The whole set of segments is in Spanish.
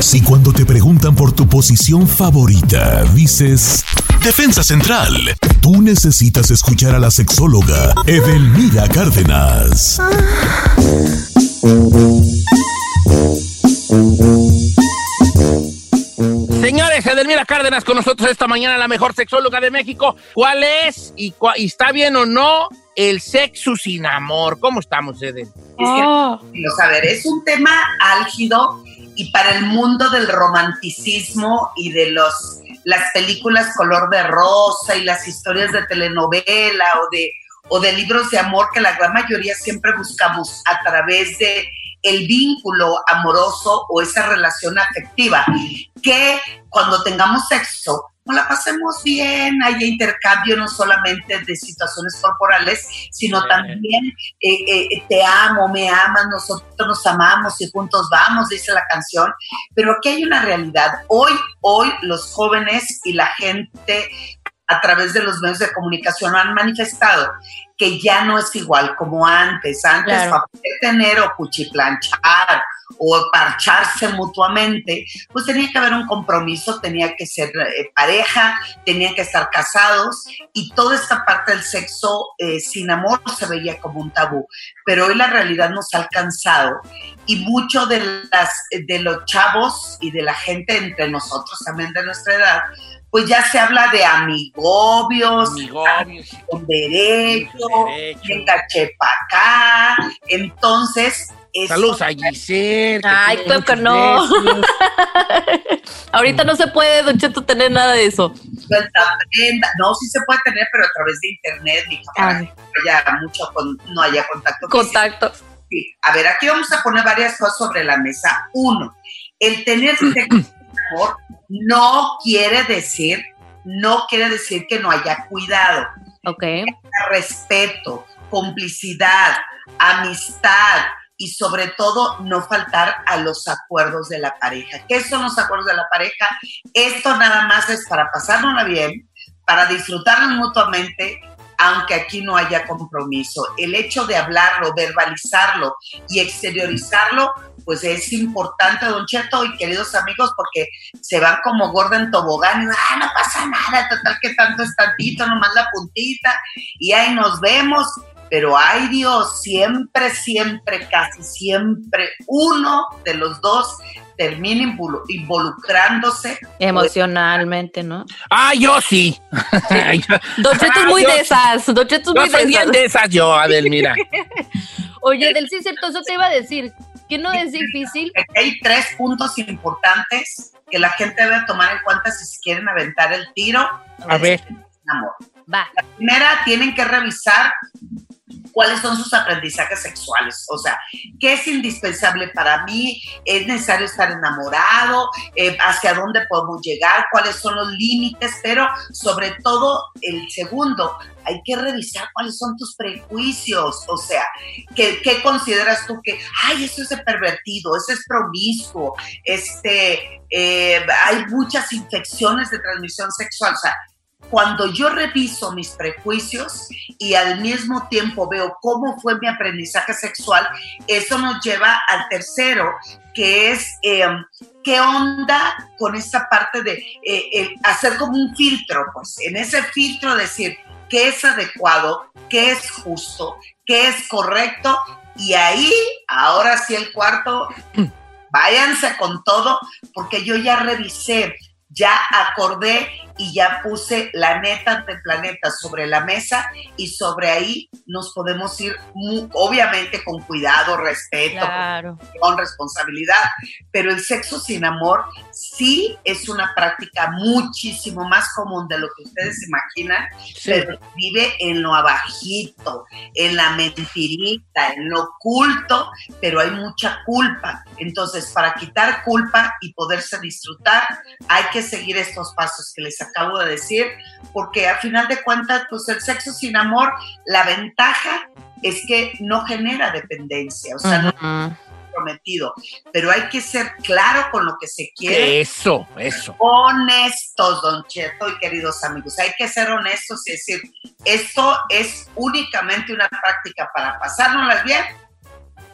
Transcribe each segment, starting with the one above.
Si cuando te preguntan por tu posición favorita dices Defensa Central, tú necesitas escuchar a la sexóloga Edelmira Cárdenas. Señores, Edelmira Cárdenas con nosotros esta mañana, la mejor sexóloga de México. ¿Cuál es y, cua- y está bien o no el sexo sin amor? ¿Cómo estamos, Edel? Quiero saber, es un tema álgido y para el mundo del romanticismo y de los las películas color de rosa y las historias de telenovela o de o de libros de amor que la gran mayoría siempre buscamos a través de el vínculo amoroso o esa relación afectiva que cuando tengamos sexo no la pasemos bien, haya intercambio no solamente de situaciones corporales, sino también eh, eh, te amo, me amas, nosotros nos amamos y juntos vamos, dice la canción. Pero aquí hay una realidad. Hoy, hoy los jóvenes y la gente a través de los medios de comunicación han manifestado que ya no es igual como antes. Antes, Claro. para poder tener o cuchiplanchar o parcharse mutuamente, pues tenía que haber un compromiso, tenía que ser eh, pareja, tenían que estar casados y toda esta parte del sexo eh, sin amor se veía como un tabú. Pero hoy la realidad nos ha alcanzado y mucho de, las, de los chavos y de la gente entre nosotros también de nuestra edad, pues ya se habla de amigobios, con derecho, venga chepa acá. Entonces, Saludos a Giselle. Ay, claro que no. Ahorita no se puede, Don Cheto, tener nada de eso. No, sí se puede tener, pero a través de internet, mija, para que haya mucho con- no haya contacto. Contacto. Sí. A ver, aquí vamos a poner varias cosas sobre la mesa. Uno, el tener sexo amor no quiere decir, no quiere decir que no haya cuidado. Ok. Respeto, complicidad, amistad y sobre todo no faltar a los acuerdos de la pareja. ¿Qué son los acuerdos de la pareja? Esto nada más es para pasárnosla bien, para disfrutarnos mutuamente, aunque aquí no haya compromiso. El hecho de hablarlo, verbalizarlo y exteriorizarlo, pues es importante, don Cheto y queridos amigos, porque se van como gorda en tobogán y ah, no pasa nada, total que tanto es tantito, nomás la puntita, y ahí nos vemos. Pero ay Dios, siempre, siempre, casi siempre, uno de los dos termina involu- involucrándose Emocionalmente, ¿no? Ah, yo sí. Don Cheto es Ah, muy yo de sí. esas. Don Cheto es Yo muy soy de bien esas. de esas yo, Adelmira. Oye, del sí es cierto, eso te iba a decir. Que no es difícil. hay tres puntos importantes que la gente debe tomar en cuenta si se quieren aventar el tiro. A ver. Amor. Va. La primera, tienen que revisar cuáles son sus aprendizajes sexuales. O sea, ¿qué es indispensable para mí? ¿Es necesario estar enamorado? Eh, ¿Hacia dónde podemos llegar? ¿Cuáles son los límites? Pero sobre todo, el segundo, hay que revisar cuáles son tus prejuicios. O sea, ¿qué, consideras tú que, ay, eso es pervertido, eso es promiscuo, este, eh, hay muchas infecciones de transmisión sexual? O sea, cuando yo reviso mis prejuicios y al mismo tiempo veo cómo fue mi aprendizaje sexual, eso nos lleva al tercero, que es eh, qué onda con esta parte de eh, hacer como un filtro, pues en ese filtro decir qué es adecuado, qué es justo, qué es correcto, y ahí, ahora sí el cuarto, váyanse con todo, porque yo ya revisé ya acordé y ya puse la neta de planeta sobre la mesa y sobre ahí nos podemos ir, mu- obviamente con cuidado, respeto, Claro. con responsabilidad, pero el sexo sin amor sí es una práctica muchísimo más común de lo que ustedes imaginan, pero vive en lo abajito, en la mentirita, en lo oculto, pero hay mucha culpa. Entonces, para quitar culpa y poderse disfrutar, hay que seguir estos pasos que les acabo de decir, porque al final de cuentas, pues el sexo sin amor, la ventaja es que no genera dependencia, o sea, no Ujú. es prometido, pero hay que ser claro con lo que se quiere. Eso, eso. Honestos, don Cheto y queridos amigos, hay que ser honestos y decir, esto es únicamente una práctica para pasárnoslas bien,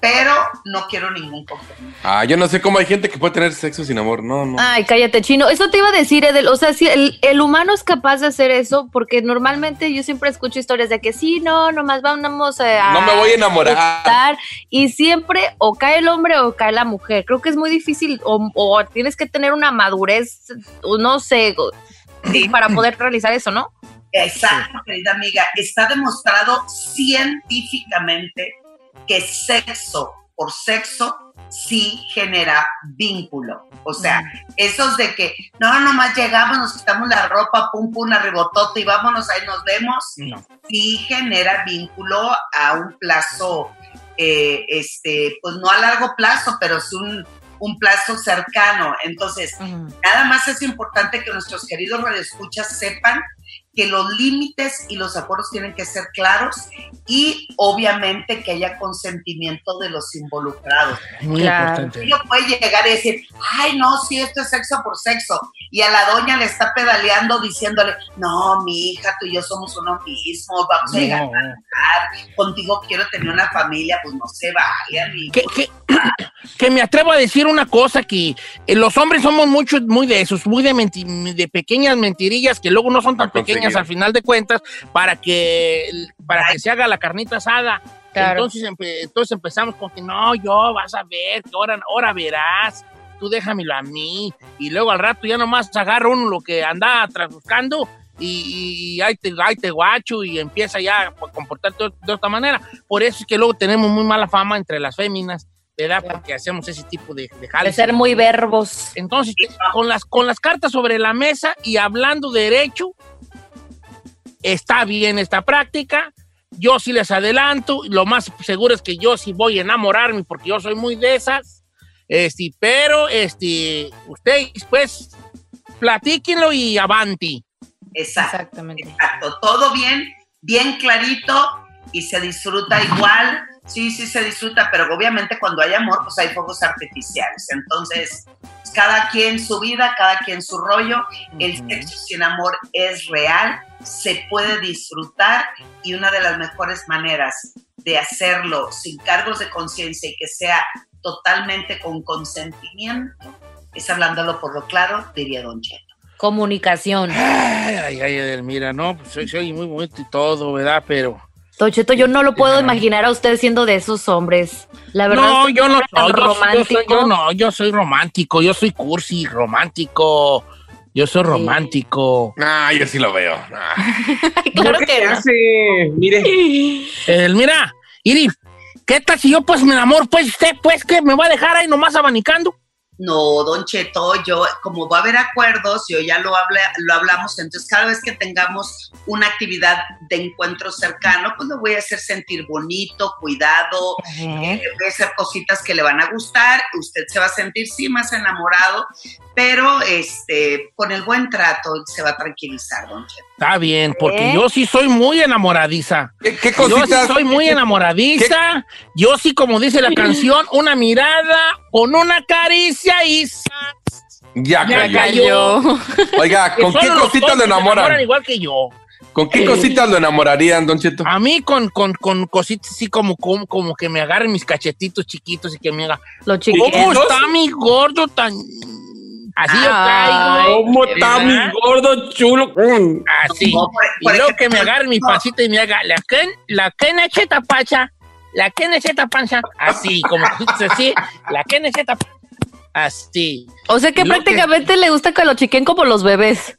pero no quiero ningún compromiso. Ah, yo no sé cómo hay gente que puede tener sexo sin amor. No, no. Ay, cállate, chino. Eso te iba a decir, Edel. O sea, si el, el humano es capaz de hacer eso, porque normalmente yo siempre escucho historias de que sí, no, nomás vamos a. No me voy a enamorar. Y siempre o cae el hombre o cae la mujer. Creo que es muy difícil, o, o tienes que tener una madurez, o no sé, Sí. para poder realizar eso, ¿no? Exacto, querida amiga. Está demostrado científicamente que sexo por sexo sí genera vínculo. O sea, esos de que no, nomás llegamos, nos quitamos la ropa, pum, pum, arribotote y vámonos, ahí nos vemos, No. sí genera vínculo a un plazo, eh, este, pues no a largo plazo, pero es un, un plazo cercano. Entonces, Nada más es importante que nuestros queridos radioescuchas sepan que los límites y los acuerdos tienen que ser claros y obviamente que haya consentimiento de los involucrados. Muy Claro. importante. Uno puede llegar y decir, ay, no, sí, esto es sexo por sexo. Y a la doña le está pedaleando diciéndole, no, mi hija, tú y yo somos uno mismo, vamos a llegar No. contigo, quiero tener una familia, pues no se amigo. que, que, que me atrevo a decir una cosa, que eh, los hombres somos muchos, muy de esos, muy de, menti- de pequeñas mentirillas que luego no son tan A conseguir. Pequeñas al final de cuentas para que, para que se haga la carnita asada. Claro. Entonces, empe- entonces empezamos con que no, yo vas a ver, que ahora, ahora verás, tú déjamelo a mí. Y luego al rato ya nomás agarra uno lo que anda tras buscando y, y ahí, te, ahí te guacho y empieza ya a comportarte de, de otra manera. Por eso es que luego tenemos muy mala fama entre las féminas, ¿verdad? Claro. Porque hacemos ese tipo de, de De ser muy verbos. Entonces, con las, con las cartas sobre la mesa y hablando derecho, está bien esta práctica. Yo sí les adelanto, lo más seguro es que yo sí voy a enamorarme porque yo soy muy de esas. Este, pero este, ustedes pues platíquenlo y avanti. Exacto. Exactamente. Exacto, todo bien, bien clarito y se disfruta igual. Sí, sí se disfruta, pero obviamente cuando hay amor, pues hay fuegos artificiales. Entonces, cada quien su vida, cada quien su rollo. El sexo sin amor es real, se puede disfrutar y una de las mejores maneras de hacerlo sin cargos de conciencia y que sea totalmente con consentimiento es hablándolo por lo claro, diría Don Cheto. Comunicación. Ay, ay, ay, Edelmira, no, pues soy, soy muy bonito y todo, ¿verdad? Pero. Tocheto, yo no lo puedo imaginar a usted siendo de esos hombres. La verdad no, es que yo no soy, yo, yo soy- romántico. yo no, yo soy romántico, yo soy cursi, romántico. Yo soy romántico. Ah, yo sí lo veo. Ah. claro que no. hace? Mire, Edelmira, Iri, ¿qué tal si yo pues me enamoro? Pues usted, pues, que me va a dejar ahí nomás abanicando. No, don Cheto, yo, como va a haber acuerdos, yo ya lo, habla, lo hablamos, entonces cada vez que tengamos una actividad de encuentro cercano, pues lo voy a hacer sentir bonito, cuidado, eh, voy a hacer cositas que le van a gustar, usted se va a sentir sí más enamorado, pero este, con el buen trato se va a tranquilizar, don Cheto. Está bien, porque ¿Eh? yo sí soy muy enamoradiza. ¿Qué, qué Yo sí soy muy enamoradiza. Yo sí, como dice la canción, una mirada con una caricia y. Ya Ya cayó. cayó. Oiga, ¿con qué los cositas lo enamoran? igual que yo. ¿Con qué cositas lo enamorarían, Don Cheto? A mí con, con, con cositas así como, como, como que me agarren mis cachetitos chiquitos y que me haga, Lo ¿cómo chiquito. está mi gordo tan...? Así yo caigo. ¿cómo está mi gordo chulo? Así. No, por- Y luego que me agarre mi no, pancita y me haga, la que, la que necheta pacha, la que necheta pancha, así, como así, la que necheta pancha, Así. O sea que- prácticamente le gusta que lo chiquen como los bebés.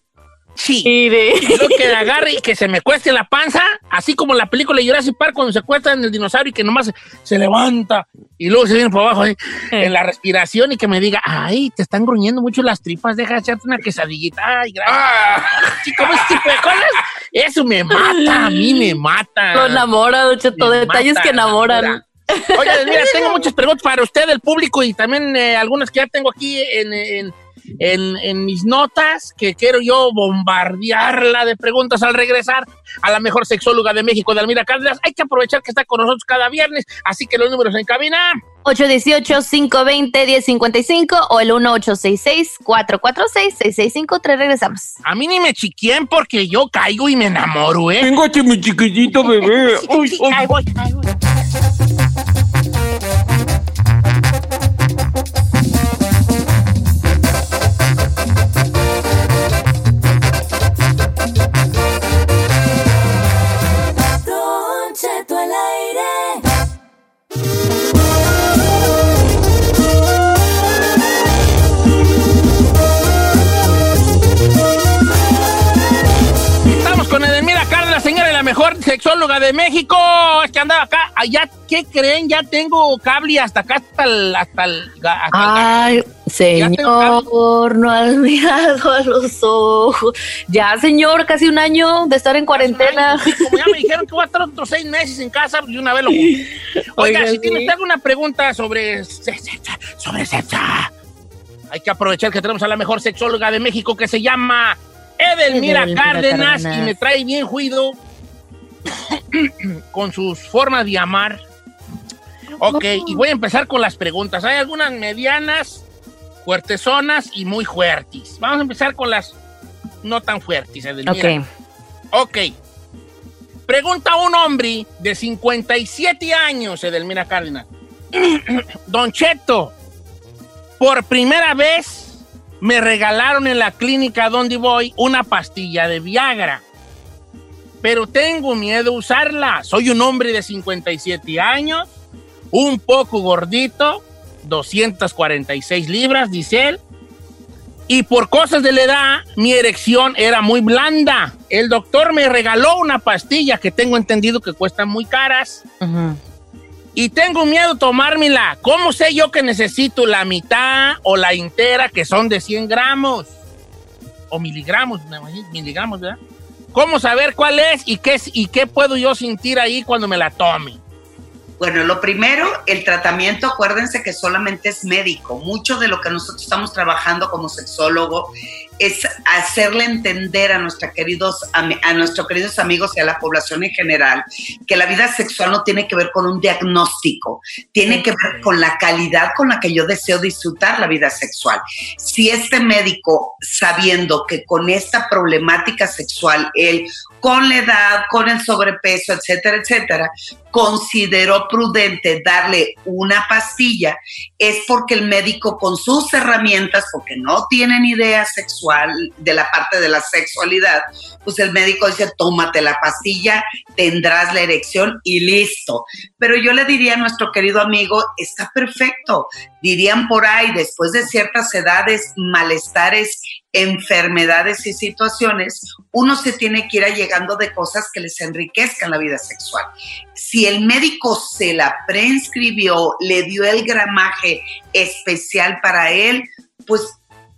Sí. Mire. Lo que agarre y que se me cueste la panza, así como la película de Jurassic Park cuando se cuesta en el dinosaurio y que nomás se, levanta y luego se viene por abajo ahí, en la respiración y que me diga, ay, te están gruñendo mucho las tripas, deja echarte una quesadillita. Ay, gracias. Ah, Sí, como ese tipo de cosas, eso me mata, a mí me mata. Lo enamora, Don Cheto. Me Detalles mata, que enamoran. enamora. Oye, mira, tengo muchas preguntas para usted, el público, y también eh, algunas que ya tengo aquí en, en- en- en mis notas, que quiero yo bombardearla de preguntas al regresar a la mejor sexóloga de México, de Almira Cárdenas. Hay que aprovechar que está con nosotros cada viernes, así que los números en cabina. 818-520-1055 o el 1866-446-6653. Regresamos. A mí ni me chiquien porque yo caigo y me enamoro, ¿eh? Vengo este mi chiquitito bebé. Uy, uy. Ahí voy, ahí voy. Sexóloga de México. Es que andaba acá. Allá, ¿qué creen? Ya tengo cable hasta acá, hasta el. Hasta el, hasta el Ay, señor, no has mirado a los ojos. Ya, señor, casi un año de estar en cuarentena. Sí, como ya me dijeron que voy a estar otros seis meses en casa, pues de una vez lo. Oiga, Oiga, si sí. tiene usted alguna pregunta sobre sobre sexo, hay que aprovechar que tenemos a la mejor sexóloga de México que se llama Edelmira, Edelmira Cárdenas, Cárdenas. y me trae bien juido con sus formas de amar. Ok, y voy a empezar con las preguntas. Hay algunas medianas, fuertezonas y muy fuertes. Vamos a empezar con las no tan fuertes, Edelmira. Ok. Ok. Pregunta un hombre de 57 años, Edelmira Cárdenas. Don Cheto, por primera vez me regalaron en la clínica donde voy una pastilla de Viagra. Pero tengo miedo a usarla. Soy un hombre de 57 años, un poco gordito, 246 libras, dice él. Y por cosas de la edad, mi erección era muy blanda. El doctor me regaló una pastilla que tengo entendido que cuestan muy caras. Y tengo miedo tomármela. ¿Cómo sé yo que necesito la mitad o la entera que son de 100 gramos? O miligramos, me imagino, miligramos, ¿verdad? ¿Cómo saber cuál es y qué, y qué puedo yo sentir ahí cuando me la tome? Bueno, lo primero, el tratamiento, acuérdense que solamente es médico. Mucho de lo que nosotros estamos trabajando como sexólogo es hacerle entender a, nuestra queridos, a nuestros queridos amigos y a la población en general que la vida sexual no tiene que ver con un diagnóstico, tiene que ver con la calidad con la que yo deseo disfrutar la vida sexual. Si este médico, sabiendo que con esta problemática sexual, él, con la edad, con el sobrepeso, etcétera, etcétera, consideró prudente darle una pastilla, es porque el médico con sus herramientas, porque no tienen idea sexual de la parte de la sexualidad, pues el médico dice, tómate la pastilla, tendrás la erección y listo. Pero yo le diría a nuestro querido amigo, está perfecto. Dirían por ahí, después de ciertas edades, malestares, enfermedades y situaciones, uno se tiene que ir allegando de cosas que les enriquezcan la vida sexual. Si el médico se la prescribió, le dio el gramaje especial para él, pues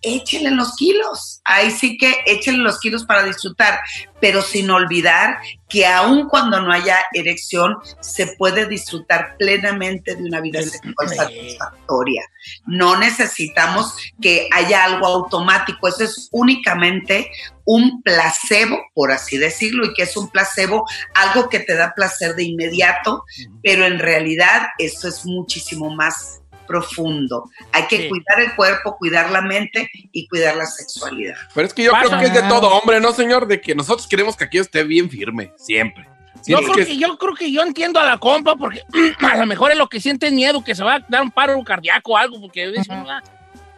échenle los kilos. Ahí sí que échenle los kilos para disfrutar, pero sin olvidar que aun cuando no haya erección, se puede disfrutar plenamente de una vida sexual satisfactoria. No necesitamos que haya algo automático, eso es únicamente un placebo, por así decirlo, y que es un placebo, algo que te da placer de inmediato, pero en realidad esto es muchísimo más profundo. Hay que Sí. cuidar el cuerpo, cuidar la mente y cuidar la sexualidad. Pero es que yo Pasa. creo que es de todo hombre, ¿no, señor? De que nosotros queremos que aquí esté bien firme, siempre. Yo creo, que- que, yo creo que yo entiendo a la compa porque a lo mejor es lo que siente miedo, que se va a dar un paro cardíaco o algo, porque dice, "Ah,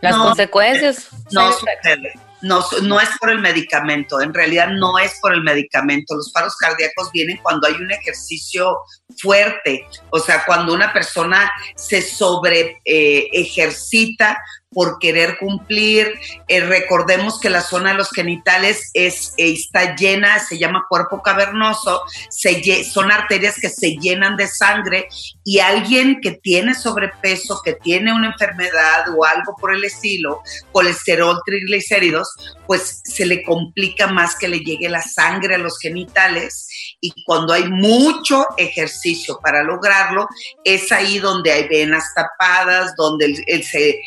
Las No, consecuencias. No sucede. No, no es por el medicamento, en realidad no es por el medicamento. Los paros cardíacos vienen cuando hay un ejercicio fuerte, o sea, cuando una persona se sobre eh, ejercita por querer cumplir. Eh, recordemos que la zona de los genitales es, eh, está llena, se llama cuerpo cavernoso, se son arterias que se llenan de sangre y alguien que tiene sobrepeso, que tiene una enfermedad o algo por el estilo, colesterol, triglicéridos, pues se le complica más que le llegue la sangre a los genitales y cuando hay mucho ejercicio para lograrlo, es ahí donde hay venas tapadas, donde el, el, se-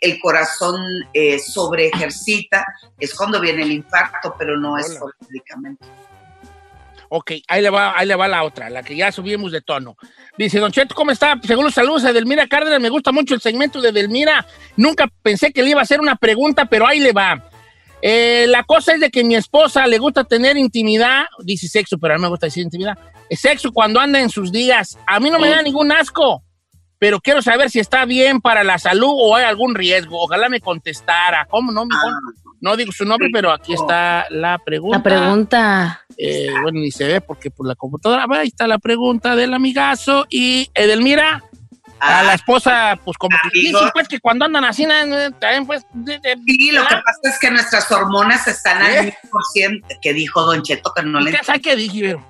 el- el corazón eh, sobre ejercita, es cuando viene el infarto, pero no es Hola. por el medicamento. Ok, ahí le, va, ahí le va la otra, la que ya subimos de tono. Dice, Don Cheto, ¿cómo está? Según los saludos a Delmira Cárdenas, me gusta mucho el segmento de Delmira. Nunca pensé que le iba a hacer una pregunta, pero ahí le va. Eh, la cosa es de que mi esposa le gusta tener intimidad, dice sexo, pero a mí me gusta decir intimidad. Es sexo cuando anda en sus días. A mí no me da ningún asco, pero quiero saber si está bien para la salud o hay algún riesgo. Ojalá me contestara. ¿Cómo no? mijo? No digo su nombre, pero aquí está la pregunta. La pregunta. Eh, bueno, ni se ve porque por la computadora. Ah, Ahí está la pregunta del amigazo. Y Edelmira, a la esposa, pues como que dicen, pues que cuando andan así, eh, también pues... de- de- Sí, lo que pasa es que nuestras hormonas están al ¿Eh? mil por ciento, que dijo Don Cheto, que no le ¿Qué sabe qué dije? Vero?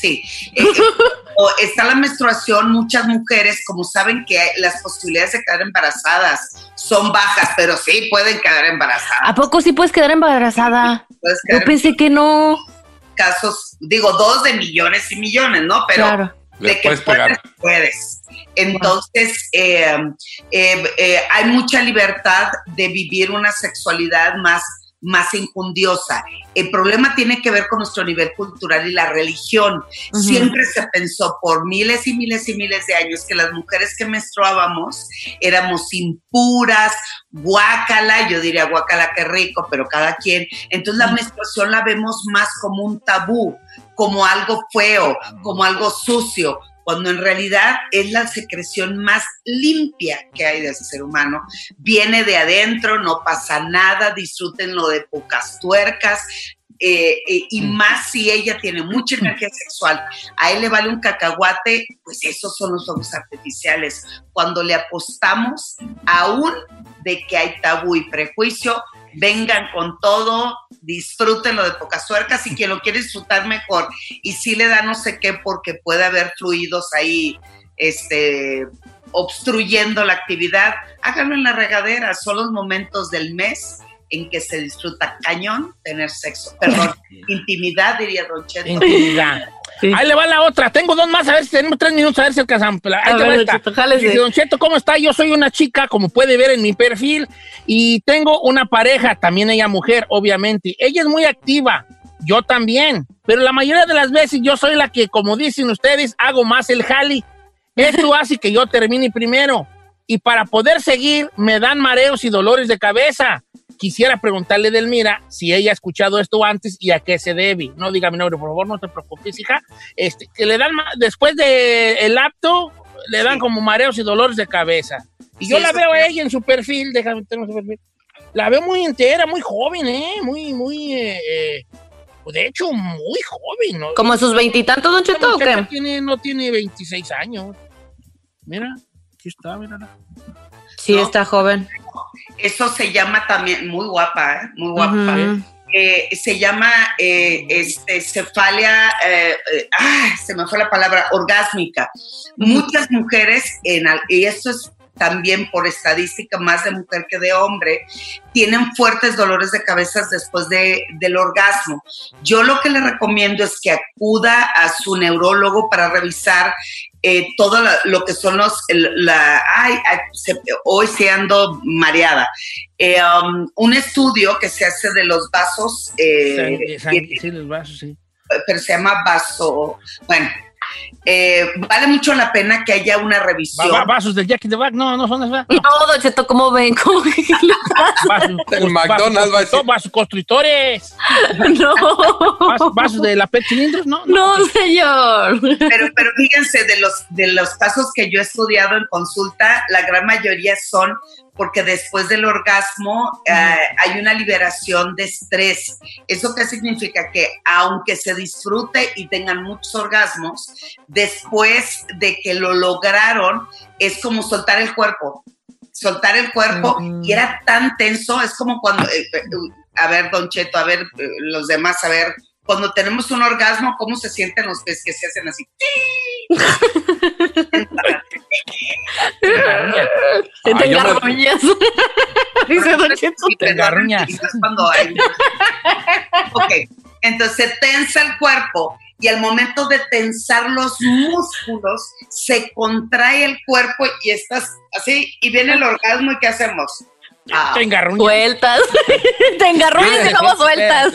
Sí. Eh, eh, o está la menstruación, muchas mujeres, como saben que las posibilidades de quedar embarazadas son bajas, pero sí pueden quedar embarazadas. ¿A poco sí puedes quedar embarazada? Puedes Yo quedar pensé que no. casos, digo, dos de millones y millones, ¿no? Pero Claro. De que puedes puedes, pegar. puedes. Entonces, eh, eh, eh, hay mucha libertad de vivir una sexualidad más, más injundiosa. El problema tiene que ver con nuestro nivel cultural y la religión. Siempre se pensó por miles y miles y miles de años que las mujeres que menstruábamos éramos impuras, guácala, yo diría guácala qué rico, pero cada quien. Entonces la menstruación la vemos más como un tabú, como algo feo, como algo sucio, cuando en realidad es la secreción más limpia que hay del ser humano. Viene de adentro, no pasa nada, disfrútenlo de pocas tuercas. Eh, eh, y más si ella tiene mucha energía sexual, a él le vale un cacahuate, pues esos son los fuegos artificiales. Cuando le apostamos aún de que hay tabú y prejuicio, vengan con todo, disfrútenlo de pocas tuercas y quien lo quiere disfrutar mejor. Y si le da no sé qué porque puede haber fluidos ahí, este obstruyendo la actividad, háganlo en la regadera, son los momentos del mes en que se disfruta cañón tener sexo, perdón, intimidad diría Don Cheto. Intimidad. Sí. Ahí le va la otra. Tengo dos más, a ver si tenemos tres minutos, a ver si alcanzamos. Ahí A te va ver, esta. Don Cheto, jálese. Dice, Don Cheto, ¿cómo está? Yo soy una chica, como puede ver en mi perfil, y tengo una pareja, también ella mujer, obviamente. Ella es muy activa, yo también, pero la mayoría de las veces yo soy la que, como dicen ustedes, hago más el jali. Esto hace que yo termine primero. Y para poder seguir, me dan mareos y dolores de cabeza. Quisiera preguntarle Delmira si ella ha escuchado esto antes y a qué se debe. No diga mi nombre, por favor, no te preocupes, hija. Este, que le dan, después del el apto, le dan Sí. como mareos y dolores de cabeza. Y Sí, yo la veo a ella en su perfil, déjame tener su perfil. La veo muy entera, muy joven, ¿eh? Muy, muy, eh, eh, de hecho, muy joven, ¿no? ¿Como sus veintitantos, Don Cheto, o muchacha qué? tiene, no tiene 26 años. Mira, aquí está, mira. Sí, ¿No? está joven. Eso se llama también, muy guapa, ¿eh? muy guapa. Eh, se llama eh, este, cefalia, eh, eh, ah, se me fue la palabra, orgásmica. Muchas mujeres, en, al- y esto es también por estadística más de mujer que de hombre, tienen fuertes dolores de cabeza después de, del orgasmo. Yo lo que le recomiendo es que acuda a su neurólogo para revisar eh, todo la- lo que son los, el- la, ay, ay, se- hoy se ando mareada. Eh, um, un estudio que se hace de los vasos, eh, sang- sí, los vasos, sí. pero se llama vaso, bueno, eh, vale mucho la pena que haya una revisión. va- vasos del Jack in the Back, no, no son esas. No, Don Cheto, ¿cómo ven? ¿Cómo ven? Vasos, El McDonald's va a decir. Vasos constructores. No. Vasos, vasos de la PET cilindros, ¿no? No, señor. Pero, pero fíjense, de los, de los casos que yo he estudiado en consulta, la gran mayoría son porque después del orgasmo eh, hay una liberación de estrés. ¿Eso qué significa? Que aunque se disfrute y tengan muchos orgasmos, después de que lo lograron, es como soltar el cuerpo. soltar el cuerpo Mm. y era tan tenso, es como cuando, eh, eh, a ver, Don Cheto, a ver, eh, los demás, a ver, cuando tenemos un orgasmo, ¿cómo se sienten los pies que se hacen así? Te me- engarroñas. Dice Don Cheto. Te engarruñas. es cuando hay- ok, entonces se tensa el cuerpo y al momento de tensar los músculos, se contrae el cuerpo y estás así, y viene el orgasmo y ¿qué hacemos? Ah, Te engarruñas. Sueltas. Te engarroñas y luego sueltas.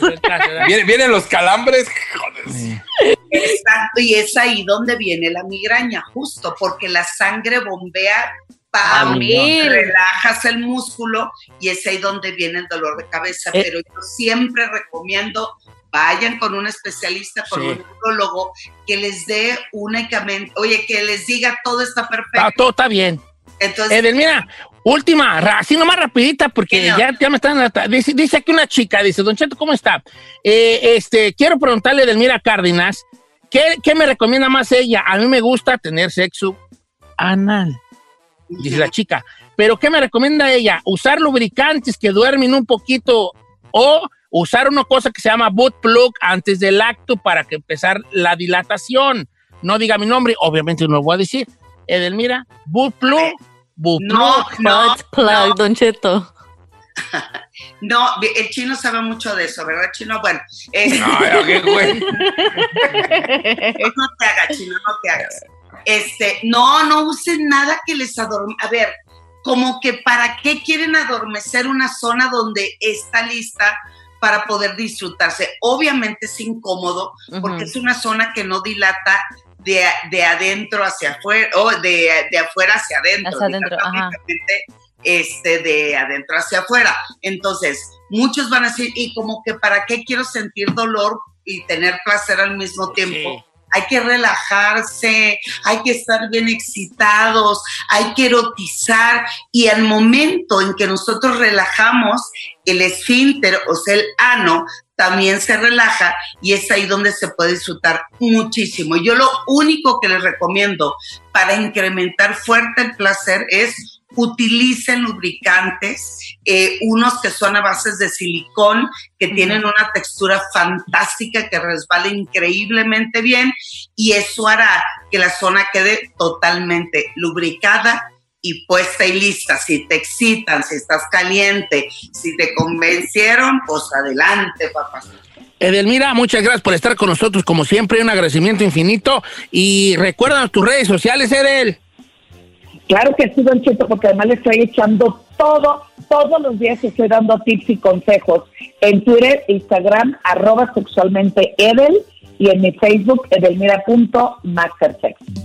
Vienen, vienen los calambres. Joder. Exacto, y es ahí donde viene la migraña, justo porque la sangre bombea para mil. relajas el músculo y es ahí donde viene el dolor de cabeza. Eh. Pero yo siempre recomiendo vayan con un especialista, con Sí. un neurólogo que les dé únicamente, oye, que les diga todo está Ah, perfecto. todo está bien. Entonces, Edelmira, última, ra- así nomás rapidita, porque ya, ya me están... Dice, dice aquí una chica, dice, Don Cheto, ¿cómo está? Eh, este, quiero preguntarle a Edelmira Cárdenas, ¿qué, ¿qué me recomienda más ella? A mí me gusta tener sexo anal, dice la chica. Pero ¿qué me recomienda ella? Usar lubricantes que duermen un poquito o usar una cosa que se llama boot plug antes del acto para que empezar la dilatación. No diga mi nombre, obviamente no lo voy a decir. Edelmira, boot plug, boot no, plug. no, Butt plug, no, Don Cheto. no, el chino sabe mucho de eso, ¿verdad, chino? Bueno, eh, Ay, qué güey. no te hagas, chino, no te hagas. Este, no, no usen nada que les adorme. A ver, como que para qué quieren adormecer una zona donde está lista para poder disfrutarse. Obviamente es incómodo porque es una zona que no dilata de, de adentro hacia afuera o de, de afuera hacia adentro. Hacia adentro, dilata ajá. Este, de adentro hacia afuera. Entonces, muchos van a decir, y como que para qué quiero sentir dolor y tener placer al mismo tiempo. Sí. Hay que relajarse, hay que estar bien excitados, hay que erotizar y al momento en que nosotros relajamos, el esfínter, o sea, el ano, también se relaja y es ahí donde se puede disfrutar muchísimo. Yo lo único que les recomiendo para incrementar fuerte el placer es utilicen lubricantes, eh, unos que son a bases de silicón, que tienen una textura fantástica, que resbala increíblemente bien y eso hará que la zona quede totalmente lubricada y puesta y lista. Si te excitan, si estás caliente, si te convencieron, pues adelante, papá. Edelmira, muchas gracias por estar con nosotros, como siempre, un agradecimiento infinito. Y recuerda tus redes sociales, Edel. Claro que sí, Don Cheto, porque además le estoy echando todo, todos los días estoy dando tips y consejos en Twitter, Instagram, arroba sexualmente Edel y en mi Facebook, edelmira.mastersex.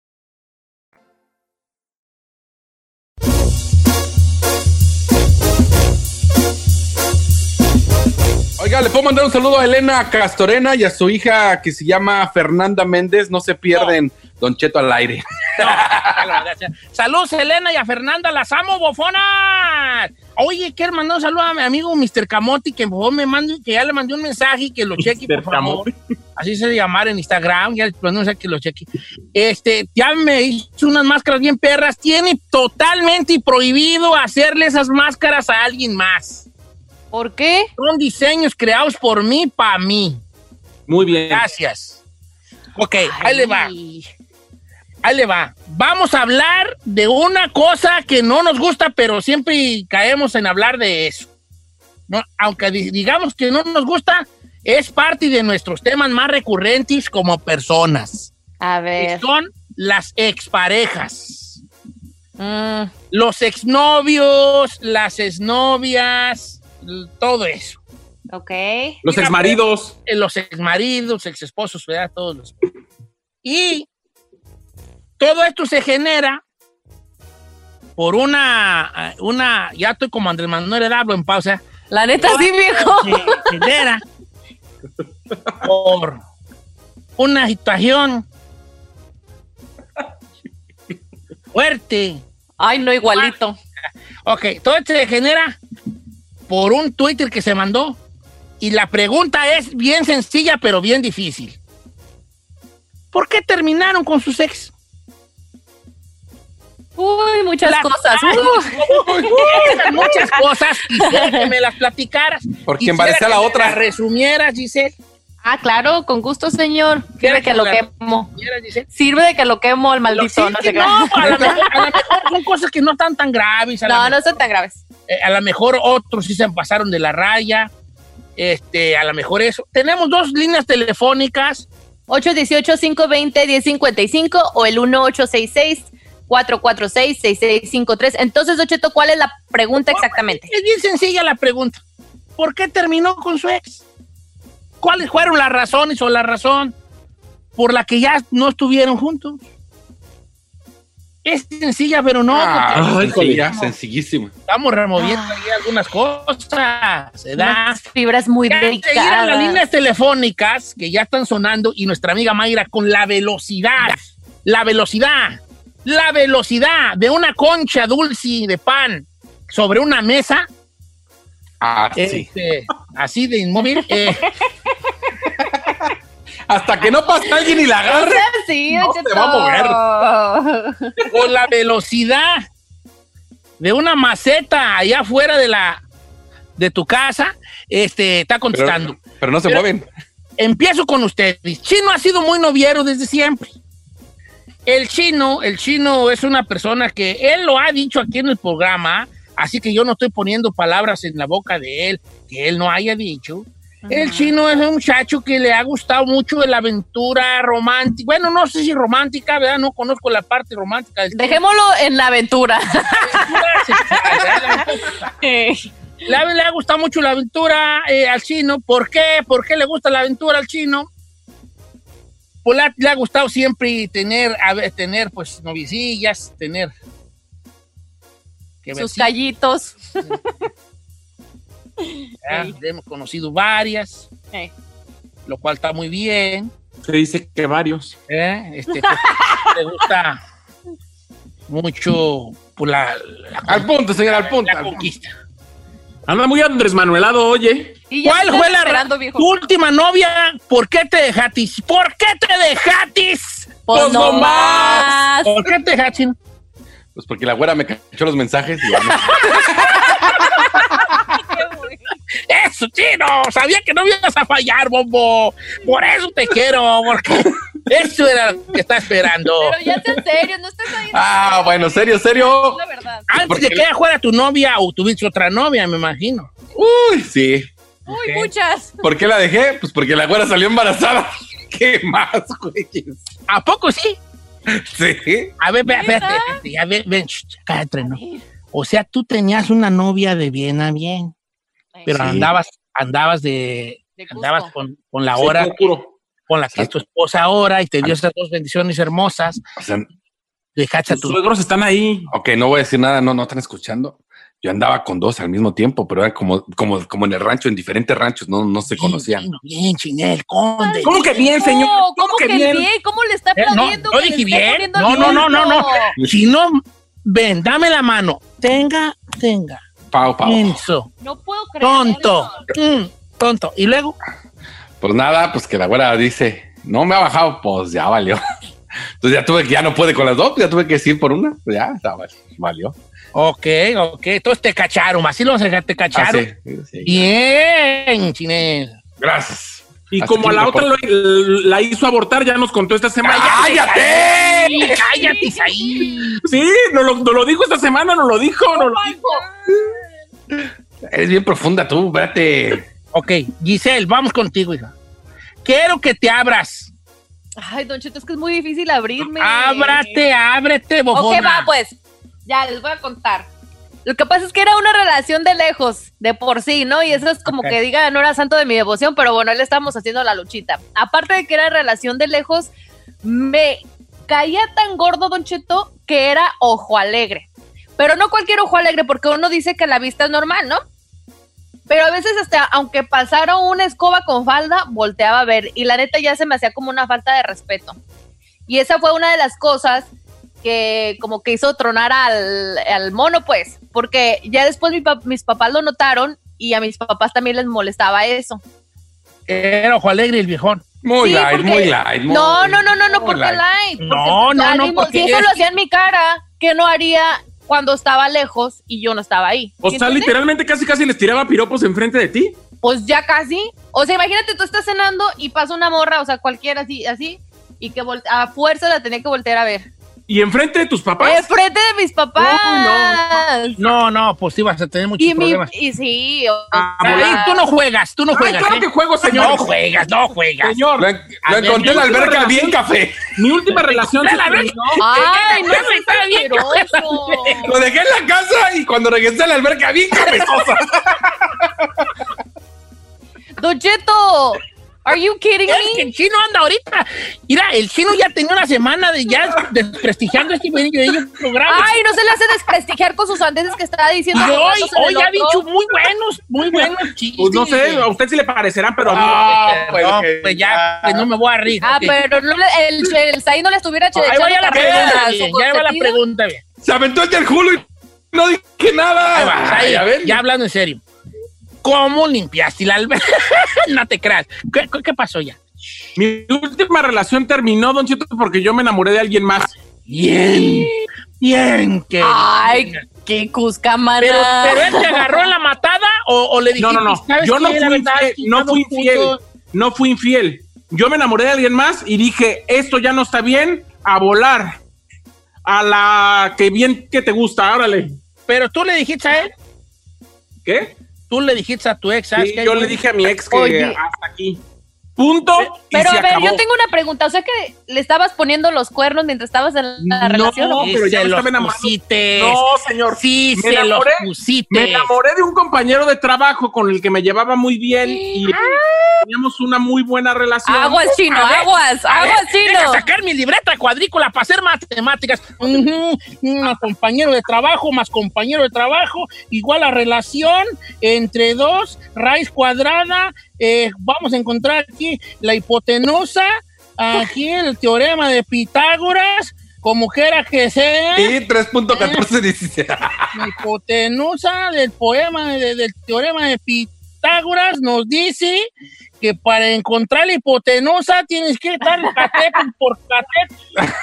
Oiga, le puedo mandar un saludo a Elena Castorena y a su hija que se llama Fernanda Méndez. No se pierden, Don Cheto al aire. Saludos, Elena y a Fernanda, las amo, bofonas. Oye, quiero mandar un saludo a mi amigo Mr. Camote, que por favor me mande, que ya le mandé un mensaje y que lo cheque, por favor. Así se llamar en Instagram, ya le mandé un mensaje que lo cheque. Este, ya me hizo unas máscaras bien perras. Tiene totalmente prohibido hacerle esas máscaras a alguien más. ¿Por qué? Son diseños creados por mí, para mí. Muy bien. Gracias. Ok, ahí le va. Ahí le va. Vamos a hablar de una cosa que no nos gusta, pero siempre caemos en hablar de eso. No, aunque di- digamos que no nos gusta, es parte de nuestros temas más recurrentes como personas. A que ver. son las exparejas. Mm, Los exnovios, las exnovias, todo eso. ok. Los exmaridos. eh, los exmaridos, exesposos, ¿verdad? Todos los. Y todo esto se genera por una, eh, una, ya estoy como Andrés Manuel hablo en pausa. La neta, sí, viejo. Se genera por una situación fuerte. Ay, no, igualito. Ok, todo esto se genera por un Twitter que se mandó. Y la pregunta es bien sencilla, pero bien difícil. ¿Por qué terminaron con sus ex? Uy, muchas Las- cosas. Uh. esas muchas cosas. Quisiera que me las platicaras. Porque Quisiera embaracé a la que me otra. las resumieras, Giselle. Ah, claro, con gusto, señor. Sirve que lo quemo. Sirve de que lo quemo el maldito. No sé no, a lo, mejor, a lo mejor son cosas que no están tan graves. a No, mejor. no son tan graves. Eh, a lo mejor otros sí se pasaron de la raya. Este, a lo mejor eso. Tenemos dos líneas telefónicas. 818-520-1055 o el 1866-446-6653. Entonces, Ocheto, ¿cuál es la pregunta exactamente? Es bien sencilla la pregunta. ¿Por qué terminó con su ex? ¿Cuáles fueron las razones o la razón por la que ya no estuvieron juntos? Es sencilla, pero no. Ah, sencilla, sencillísima. estamos removiendo ahí algunas cosas. Se da. Unas fibras muy enseguida las delicadas. líneas telefónicas que ya están sonando y nuestra amiga Mayra con la velocidad, la velocidad, la velocidad de una concha dulce de pan sobre una mesa, Ah, sí. este, así de inmóvil. eh, Hasta que no pase alguien y la agarre. Sí, No se va a con la velocidad de una maceta allá afuera de la de tu casa, este, está Pero, contestando. pero no se Pero- mueven. Empiezo con ustedes. Chino ha sido muy noviero desde siempre. El chino, el chino es una persona que él lo ha dicho aquí en el programa, así que yo no estoy poniendo palabras en la boca de él que él no haya dicho. El chino es un muchacho que le ha gustado mucho la aventura romántica. Bueno, no sé si romántica, ¿verdad? No conozco la parte romántica del. Dejémoslo en la aventura. Eh, Le ha, le ha gustado mucho la aventura eh, al chino. ¿Por qué? ¿Por qué le gusta la aventura al chino? Pues le ha, le ha gustado siempre tener, a ver, tener pues novicillas, tener... que Sus callitos. ya, Hemos conocido varias, Eh. lo cual está muy bien. Se dice que varios. ¿eh? Este, pues, le gusta mucho pues, la, la- Al punto, señor, al punto. la conquista. Anda muy Andrés Manuelado, oye. ¿Cuál fue la tu última novia? ¿Por qué te dejatis? ¿Por qué te dejatis? Pues Pues no no más. ¿Por qué te dejatis? Pues porque la güera me cachó los mensajes y ya no. Eso, chino. Sabía que no me ibas a fallar, bombo. Por eso te quiero, porque eso era lo que estaba esperando. Pero ya en serio, no estés ahí. Ah, bueno, serio, serio. La verdad. Antes porque- de que ella fuera tu novia o tuviste otra novia, me imagino. Uy, sí. Uy, muchas. ¿Por qué la dejé? Pues porque la güera salió embarazada. ¿Qué más, güey? ¿A poco sí? Sí. A ver, ve- ¿Neta? espérate, espérate, a ver, ven, cállate, ¿no? O sea, tú tenías una novia de bien a bien, pero Sí. andabas, andabas de, andabas con, con la hora con la que es tu esposa ahora y te dio esas dos bendiciones hermosas. O sea, Dejaste a Tus suegros están ahí. ok, no voy a decir nada, no, no están escuchando. Yo andaba con dos al mismo tiempo, pero era como, como, como en el rancho, en diferentes ranchos, no, no se conocían. Bien, bien, Chinel, conde. ¿Cómo que bien, señor? ¿Cómo ¿Cómo que que bien? bien? ¿Cómo le está Eh, no, aplaudiendo? no que le dije bien. No, no, no, no, no. Si no, ven, dame la mano. Tenga, tenga. Pau, pau. Menso. No puedo creerlo. Tonto. Mm, tonto. Y luego, Pues nada, pues que la güera dice, no me ha bajado, pues ya valió. Entonces ya tuve que, ya no puede con las dos, ya tuve que decir por una, pues ya, ya val- valió. Ok, ok. Entonces te cacharon, así lo vas a dejar, te Ah, cacharon. sí, sí. Bien, Chinel. Gracias. Y Hasta como a la otra lo- la hizo abortar, ya nos contó esta semana. ¡Cállate! Sí, cállate, Isaí. Sí, nos lo, nos lo dijo esta semana, nos lo dijo. nos lo dijo. Eres bien profunda tú, espérate. Ok, Giselle, vamos contigo, hija. Quiero que te abras. Ay, Don Cheto, es que es muy difícil abrirme. Ábrate, ábrete, bofona. Ok, va, pues. Ya, les voy a contar. Lo que pasa es que era una relación de lejos, de por sí, ¿no? Y eso es como que diga, no era santo de mi devoción, pero bueno, le estábamos haciendo la luchita. Aparte de que era relación de lejos, me caía tan gordo, Don Cheto, que era ojo alegre. Pero no cualquier ojo alegre, porque uno dice que la vista es normal, ¿no? Pero a veces hasta, aunque pasara una escoba con falda, volteaba a ver. Y la neta ya se me hacía como una falta de respeto. Y esa fue una de las cosas que como que hizo tronar al, al mono, pues. Porque ya después mi mis papás lo notaron y a mis papás también les molestaba eso. Era ojo alegre el viejón. Muy Sí, light, porque- muy light. muy- No, no, no, no, no, porque light. light. porque, No, no, no, porque Si eso es lo que- hacía en mi cara, ¿qué no haría cuando estaba lejos y yo no estaba ahí? O ¿Sí sea, entiendes? literalmente casi casi les tiraba piropos enfrente de ti. Pues ya casi. O sea, imagínate, tú estás cenando y pasa una morra, o sea, cualquiera así, así, y que a fuerza la tenía que voltear a ver. Y enfrente de tus papás. Enfrente de mis papás. No, no, pues sí vas a tener muchos Y, mi, problemas. y sí. o Ah, sea, tú no juegas, tú no Ay, juegas. claro ¿eh? que juego, señor. No juegas, no juegas. Señor, Lo, encontré en la alberca relación- bien café. mi última relación se la terminó. Ay, no, Jefe, está bien. Lo dejé en la casa y cuando regresé a la alberca bien cabezosa. Don Cheto, are you kidding Es que me? el chino anda ahorita. Mira, el chino ya tenía una semana de ya desprestigiando este programa. Ay, no se le hace desprestigiar con sus andeses que estaba diciendo. y hoy, hoy ha dicho muy buenos, muy buenos chistes. Pues no sé, a usted sí le parecerán, pero a mí no. Ah, pues, No, que- pues ya, pues no me voy a reír. Ah, pero no le- el, el Saí no le estuviera Ahí va ya la pregunta, bien, ya va la pregunta bien. Se aventó el del Hulu y no dije nada. Ahí va, Ay, ahí, a ver. ya hablando en serio. ¿Cómo limpiaste la alberca? no te creas. ¿Qué, pasó ya? Mi última relación terminó, Don Cheto, porque yo me enamoré de alguien más. Bien, bien, que. Ay, qué cusca, mana. pero, pero él te agarró en la matada o, o le dijiste, No, no, no. ¿sabes Yo no fui verdad, infiel. No fui infiel. No fui infiel. Yo me enamoré de alguien más y dije, esto ya no está bien, a volar. A la que bien que te gusta, órale. Pero tú le dijiste a él, ¿Qué? Tú le dijiste a tu ex, ¿sabes Sí, qué? yo le dije a mi ex que Oye. hasta aquí. Punto. y Pero se a ver, acabó. yo tengo una pregunta. O sea que le estabas poniendo los cuernos mientras estabas en la No, relación. no, pero ya se los pusiste. No, señor. Sí, Me se los enamoré- pusiste. Me enamoré de un compañero de trabajo con el que me llevaba muy bien y teníamos una muy buena relación. Aguas, chino, ver, aguas, A ver, aguas, deja chino. sacar mi libreta cuadrícula para hacer matemáticas. Más compañero de trabajo, más compañero de trabajo, igual a relación entre dos, raíz cuadrada. Eh, vamos a encontrar aquí la hipotenusa, aquí el teorema de Pitágoras. como quiera que sea, Y 3.14 dice. la hipotenusa del poema, de- del teorema de Pitágoras nos dice que para encontrar la hipotenusa tienes que estar catete por catete.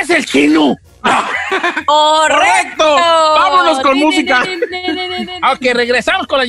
¡Es el chino! ¡Correcto! Vámonos con música. Ok, regresamos con las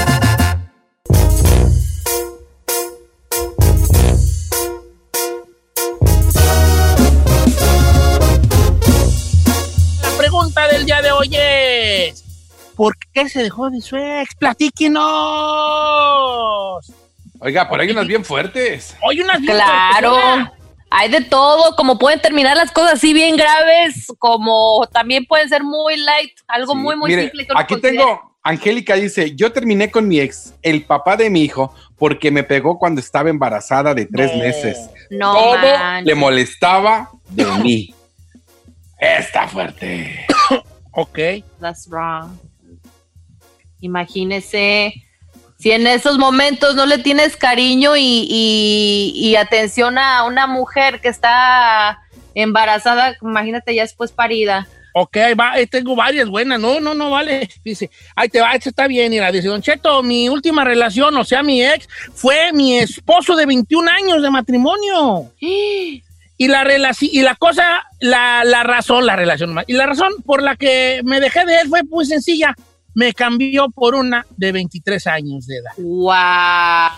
¿Por qué se dejó de su ex? ¡Platíquenos! Oiga, por ahí hay unas bien fuertes. Hoy unas bien Claro. fuertes, Hay de todo, como pueden terminar las cosas así bien graves, como también pueden ser muy light, algo muy, muy Mire, simple. aquí tengo, Angélica dice, yo terminé con mi ex, el papá de mi hijo, porque me pegó cuando estaba embarazada de tres No. meses. No Todo le molestaba de mí. Está fuerte. Ok. That's wrong. Imagínese si en esos momentos no le tienes cariño y, y- y atención a una mujer que está embarazada, imagínate ya después parida. Ok, va, tengo varias buenas. No, no, no vale. Dice, ahí te va, esta está bien. Mira, dice, Don Cheto, mi última relación, o sea, mi ex, fue mi esposo de 21 años de matrimonio. Y la, relaci- y la cosa, la, la razón, la relación, y la razón por la que me dejé de él fue muy sencilla. Me cambió por una de 23 años de edad. ¡Wow!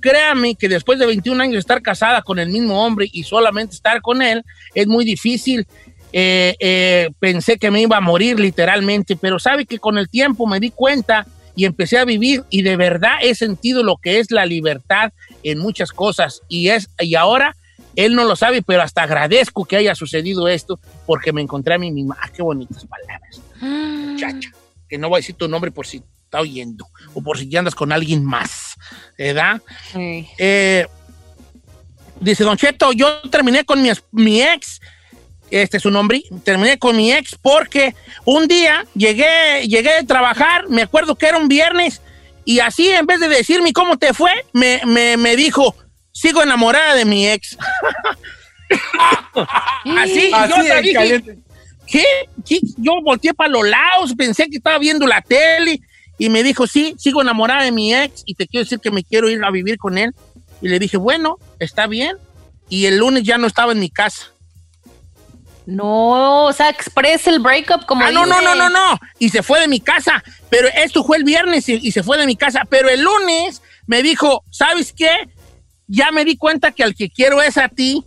Créame que después de 21 años de estar casada con el mismo hombre y solamente estar con él, es muy difícil. Eh, eh, pensé que me iba a morir literalmente, pero sabe que con el tiempo me di cuenta y empecé a vivir y de verdad he sentido lo que es la libertad en muchas cosas y es y ahora él no lo sabe, pero hasta agradezco que haya sucedido esto porque me encontré a mí misma. Ah, qué bonitas palabras, muchacha. Que no voy a decir tu nombre por si está oyendo o por si ya andas con alguien más, ¿verdad? Sí. Eh, dice Don Cheto, yo terminé con mi, ex, este es su nombre, terminé con mi ex porque un día llegué, llegué de trabajar, me acuerdo que era un viernes, y así en vez de decirme cómo te fue, me, me, me dijo, sigo enamorada de mi ex. así, y yo Así dije, caliente. ¿Qué? ¿Qué? Yo volteé para los lados, pensé que estaba viendo la tele y me dijo, sí, sigo enamorada de mi ex y te quiero decir que me quiero ir a vivir con él. Y le dije, bueno, está bien. Y el lunes ya no estaba en mi casa. No, o sea, expresa el breakup como Ah, no, no, no, no, no. Y se fue de mi casa. Pero esto fue el viernes y, y se fue de mi casa. Pero el lunes me dijo, ¿sabes qué? Ya me di cuenta que al que quiero es a ti.